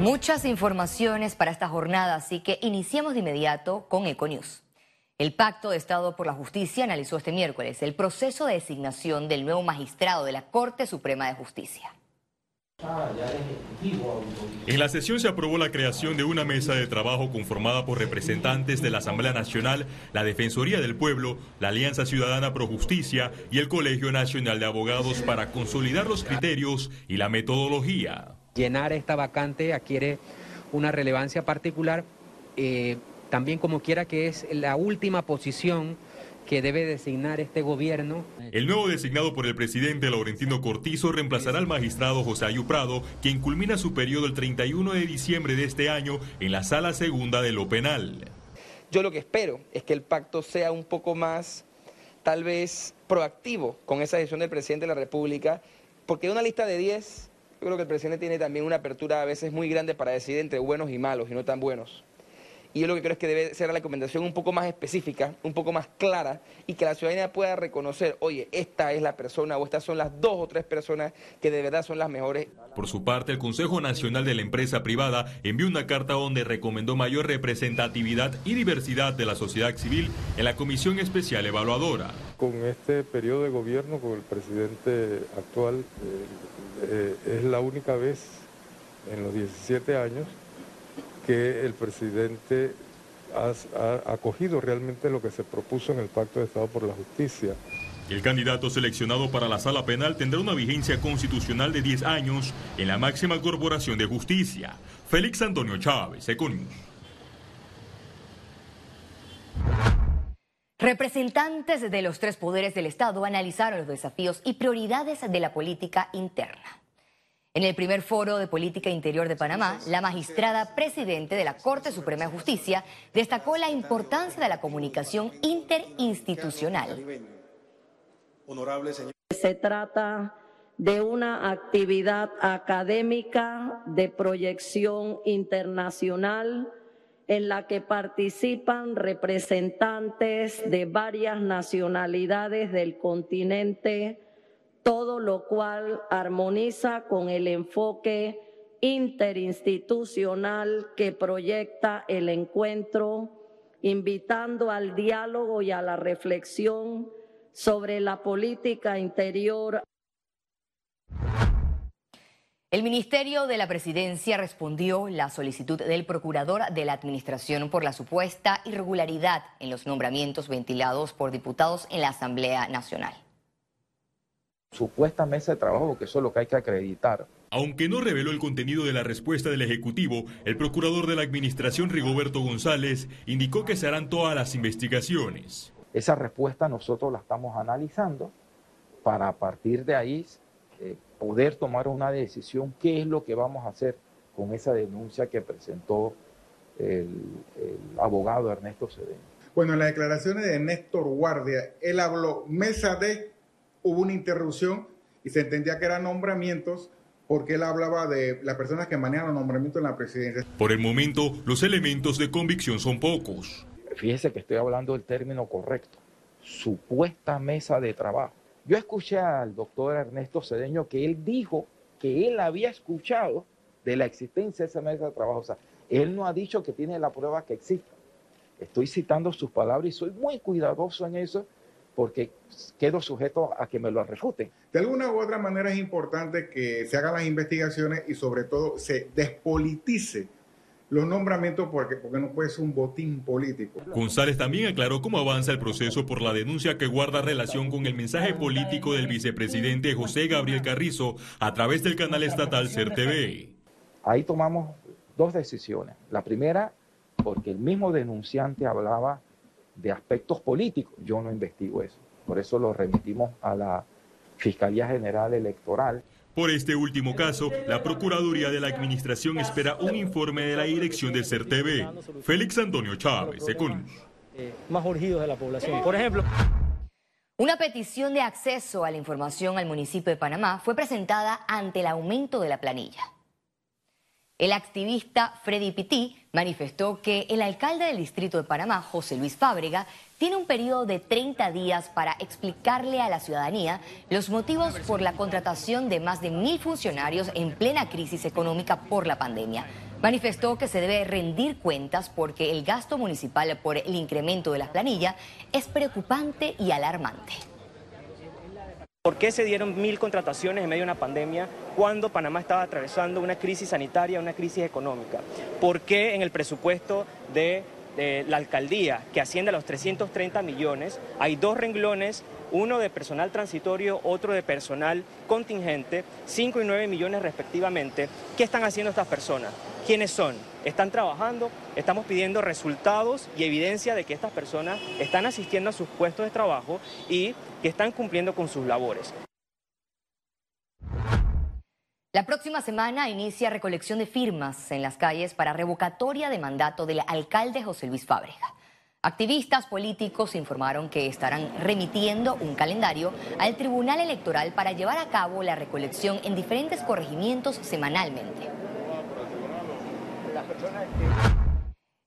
Muchas informaciones para esta jornada, así que iniciemos de inmediato con Econews. El Pacto de Estado por la Justicia analizó este miércoles el proceso de designación del nuevo magistrado de la Corte Suprema de Justicia. En la sesión se aprobó la creación de una mesa de trabajo conformada por representantes de la Asamblea Nacional, la Defensoría del Pueblo, la Alianza Ciudadana Pro Justicia y el Colegio Nacional de Abogados para consolidar los criterios y la metodología. Llenar esta vacante adquiere una relevancia particular, eh, también como quiera que es la última posición que debe designar este gobierno. El nuevo designado por el presidente Laurentino Cortizo reemplazará al magistrado José Ayu Prado, quien culmina su periodo el 31 de diciembre de este año en la sala segunda de lo penal. Yo lo que espero es que el pacto sea un poco más, tal vez, proactivo con esa decisión del presidente de la República, porque una lista de 10, yo creo que el presidente tiene también una apertura a veces muy grande para decidir entre buenos y malos y no tan buenos. Y yo lo que creo es que debe ser la recomendación un poco más específica, un poco más clara, y que la ciudadanía pueda reconocer, oye, esta es la persona o estas son las dos o tres personas que de verdad son las mejores. Por su parte, el Consejo Nacional de la Empresa Privada envió una carta donde recomendó mayor representatividad y diversidad de la sociedad civil en la Comisión Especial Evaluadora. Con este periodo de gobierno, con el presidente actual, eh, eh, es la única vez en los 17 años que el presidente ha, acogido realmente lo que se propuso en el Pacto de Estado por la Justicia. El candidato seleccionado para la sala penal tendrá una vigencia constitucional de 10 años en la máxima corporación de justicia. Félix Antonio Chávez, Econius. Representantes de los tres poderes del Estado analizaron los desafíos y prioridades de la política interna. En el primer foro de política interior de Panamá, la magistrada presidente de la Corte Suprema de Justicia destacó la importancia de la comunicación interinstitucional. Se trata de una actividad académica de proyección internacional en la que participan representantes de varias nacionalidades del continente todo lo cual armoniza con el enfoque interinstitucional que proyecta el encuentro, invitando al diálogo y a la reflexión sobre la política interior. El Ministerio de la Presidencia respondió la solicitud del procurador de la Administración por la supuesta irregularidad en los nombramientos ventilados por diputados en la Asamblea Nacional supuesta mesa de trabajo, que eso es lo que hay que acreditar. Aunque no reveló el contenido de la respuesta del Ejecutivo, el procurador de la Administración, Rigoberto González, indicó que se harán todas las investigaciones. Esa respuesta nosotros la estamos analizando para a partir de ahí eh, poder tomar una decisión qué es lo que vamos a hacer con esa denuncia que presentó el, el abogado Ernesto Cedeño. Bueno, en las declaraciones de Néstor Guardia, él habló mesa de hubo una interrupción y se entendía que eran nombramientos porque él hablaba de las personas que manejan los nombramientos en la presidencia. Por el momento, los elementos de convicción son pocos. Fíjese que estoy hablando del término correcto, supuesta mesa de trabajo. Yo escuché al doctor Ernesto Cedeño que él dijo que él había escuchado de la existencia de esa mesa de trabajo. O sea, él no ha dicho que tiene la prueba que existe. Estoy citando sus palabras y soy muy cuidadoso en eso porque quedo sujeto a que me lo refuten. De alguna u otra manera es importante que se hagan las investigaciones y sobre todo se despolitice los nombramientos porque, porque no puede ser un botín político. González también aclaró cómo avanza el proceso por la denuncia que guarda relación con el mensaje político del vicepresidente José Gabriel Carrizo a través del canal estatal CERTV. Ahí tomamos dos decisiones. La primera, porque el mismo denunciante hablaba de aspectos políticos. Yo no investigo eso. Por eso lo remitimos a la Fiscalía General Electoral. Por este último caso, la Procuraduría de la Administración espera un informe de la dirección del CERTV. Félix Antonio Chávez, Econius. Más urgidos de la población. Por ejemplo. Una petición de acceso a la información al municipio de Panamá fue presentada ante el aumento de la planilla. El activista Freddy Pití manifestó que el alcalde del distrito de Panamá, José Luis Fábrega, tiene un periodo de 30 días para explicarle a la ciudadanía los motivos por la contratación de más de mil funcionarios en plena crisis económica por la pandemia. Manifestó que se debe rendir cuentas porque el gasto municipal por el incremento de las planillas es preocupante y alarmante. ¿Por qué se dieron mil contrataciones en medio de una pandemia cuando Panamá estaba atravesando una crisis sanitaria, una crisis económica? ¿Por qué en el presupuesto de, la alcaldía, que asciende a los 330 millones, hay dos renglones, uno de personal transitorio, otro de personal contingente, 5 y 9 millones respectivamente? ¿Qué están haciendo estas personas? ¿Quiénes son? Están trabajando, estamos pidiendo resultados y evidencia de que estas personas están asistiendo a sus puestos de trabajo y que están cumpliendo con sus labores. La próxima semana inicia recolección de firmas en las calles para revocatoria de mandato del alcalde José Luis Fábrega. Activistas políticos informaron que estarán remitiendo un calendario al Tribunal Electoral para llevar a cabo la recolección en diferentes corregimientos semanalmente.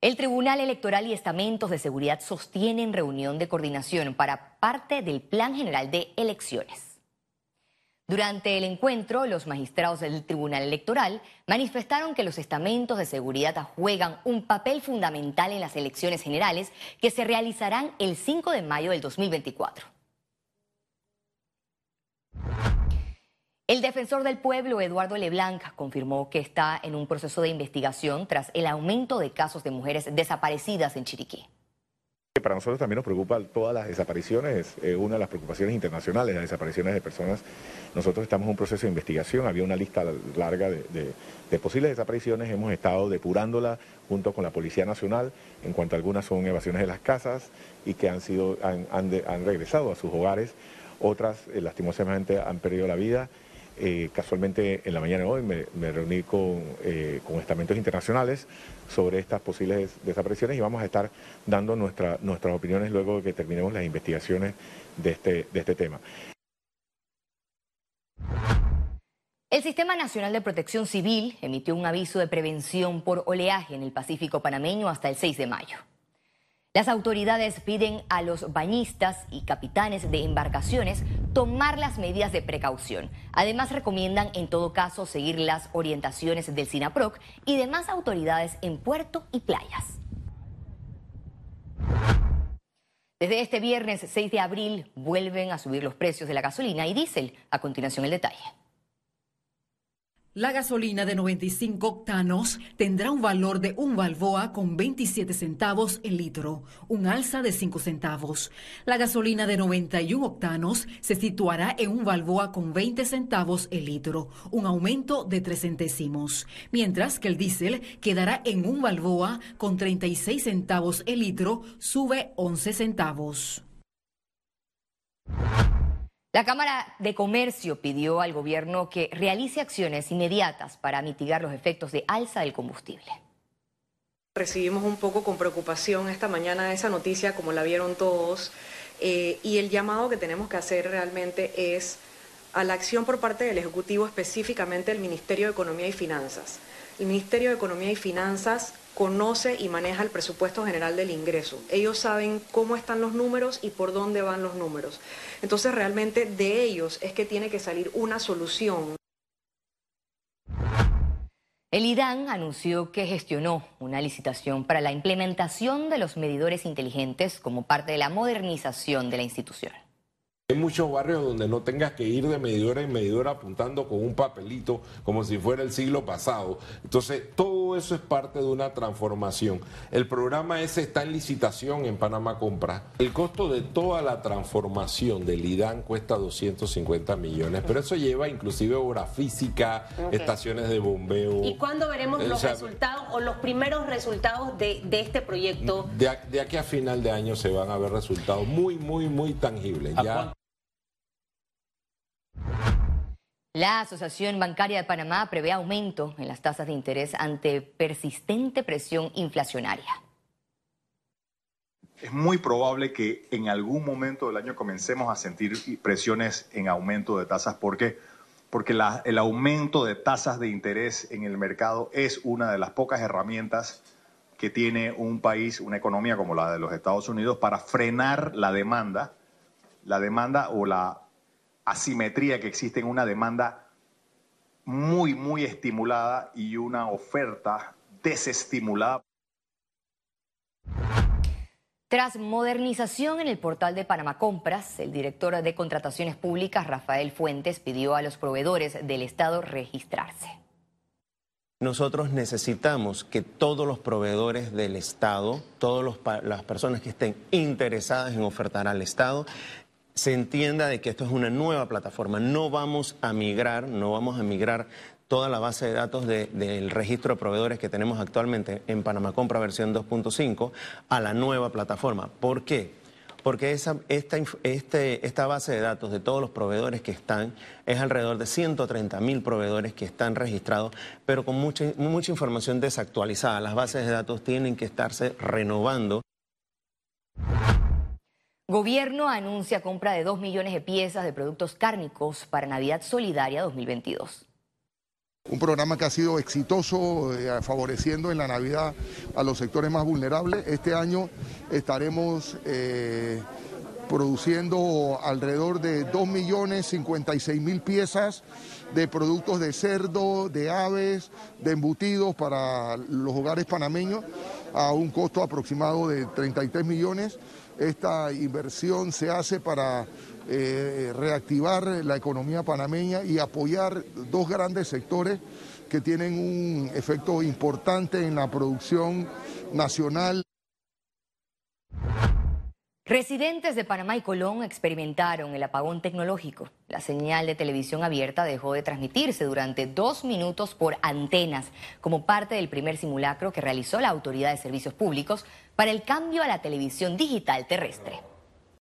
El Tribunal Electoral y estamentos de seguridad sostienen reunión de coordinación para parte del Plan General de Elecciones. Durante el encuentro, los magistrados del Tribunal Electoral manifestaron que los estamentos de seguridad juegan un papel fundamental en las elecciones generales que se realizarán el 5 de mayo del 2024. El defensor del pueblo, Eduardo Leblanc, confirmó que está en un proceso de investigación tras el aumento de casos de mujeres desaparecidas en Chiriquí. Para nosotros también nos preocupa todas las desapariciones, eh, una de las preocupaciones internacionales, las desapariciones de personas. Nosotros estamos en un proceso de investigación, había una lista larga de, posibles desapariciones, hemos estado depurándola junto con la Policía Nacional, en cuanto a algunas son evasiones de las casas y que han, sido, han, regresado a sus hogares, otras eh, lastimosamente han perdido la vida. Eh, casualmente en la mañana de hoy me, reuní con, eh, con, estamentos internacionales sobre estas posibles desapariciones y vamos a estar dando nuestras opiniones luego de que terminemos las investigaciones de este, de este tema. El Sistema Nacional de Protección Civil emitió un aviso de prevención por oleaje en el Pacífico panameño hasta el 6 de mayo. Las autoridades piden a los bañistas y capitanes de embarcaciones tomar las medidas de precaución. Además, recomiendan en todo caso seguir las orientaciones del SINAPROC y demás autoridades en puerto y playas. Desde este viernes 6 de abril vuelven a subir los precios de la gasolina y diésel. A continuación el detalle. La gasolina de 95 octanos tendrá un valor de un balboa con 27 centavos el litro, un alza de 5 centavos. La gasolina de 91 octanos se situará en un balboa con 20 centavos el litro, un aumento de 3 centésimos, mientras que el diésel quedará en un balboa con 36 centavos el litro, sube 11 centavos. La Cámara de Comercio pidió al gobierno que realice acciones inmediatas para mitigar los efectos de alza del combustible. Recibimos un poco con preocupación esta mañana esa noticia, como la vieron todos, eh, y el llamado que tenemos que hacer realmente es a la acción por parte del Ejecutivo, específicamente el Ministerio de Economía y Finanzas. El Ministerio de Economía y Finanzas conoce y maneja el presupuesto general del ingreso. Ellos saben cómo están los números y por dónde van los números. Entonces realmente de ellos es que tiene que salir una solución. El IDAN anunció que gestionó una licitación para la implementación de los medidores inteligentes como parte de la modernización de la institución. Hay muchos barrios donde no tengas que ir de medidora en medidora apuntando con un papelito como si fuera el siglo pasado. Entonces, todo eso es parte de una transformación. El programa ese está en licitación en Panamá Compra. El costo de toda la transformación del IDAN cuesta 250 millones, pero eso lleva inclusive obra física, estaciones de bombeo. ¿Y cuándo veremos los resultados o los primeros resultados de, este proyecto? De, aquí a final de año se van a ver resultados muy, muy, muy tangibles. Ya la Asociación Bancaria de Panamá prevé aumento en las tasas de interés ante persistente presión inflacionaria. Es muy probable que en algún momento del año comencemos a sentir presiones en aumento de tasas. ¿Por qué? Porque el aumento de tasas de interés en el mercado es una de las pocas herramientas que tiene un país, una economía como la de los Estados Unidos, para frenar la demanda, la demanda o la asimetría que existe en una demanda muy, muy estimulada y una oferta desestimulada. Tras modernización en el portal de Panamá Compras, el director de Contrataciones Públicas, Rafael Fuentes, pidió a los proveedores del Estado registrarse. Nosotros necesitamos que todos los proveedores del Estado, todas las personas que estén interesadas en ofertar al Estado, se entienda de que esto es una nueva plataforma. No vamos a migrar, no vamos a migrar toda la base de datos del registro de proveedores que tenemos actualmente en Panamá Compra versión 2.5 a la nueva plataforma. ¿Por qué? Porque esta, este, esta base de datos de todos los proveedores que están es alrededor de 130 mil proveedores que están registrados, pero con mucha, mucha información desactualizada. Las bases de datos tienen que estarse renovando. Gobierno anuncia compra de 2 millones de piezas de productos cárnicos para Navidad Solidaria 2022. Un programa que ha sido exitoso, eh, favoreciendo en la Navidad a los sectores más vulnerables. Este año estaremos eh, produciendo alrededor de 2.056.000 piezas de productos de cerdo, de aves, de embutidos para los hogares panameños a un costo aproximado de 33 millones. Esta inversión se hace para eh, reactivar la economía panameña y apoyar dos grandes sectores que tienen un efecto importante en la producción nacional. Residentes de Panamá y Colón experimentaron el apagón tecnológico. La señal de televisión abierta dejó de transmitirse durante dos minutos por antenas como parte del primer simulacro que realizó la Autoridad de Servicios Públicos para el cambio a la televisión digital terrestre.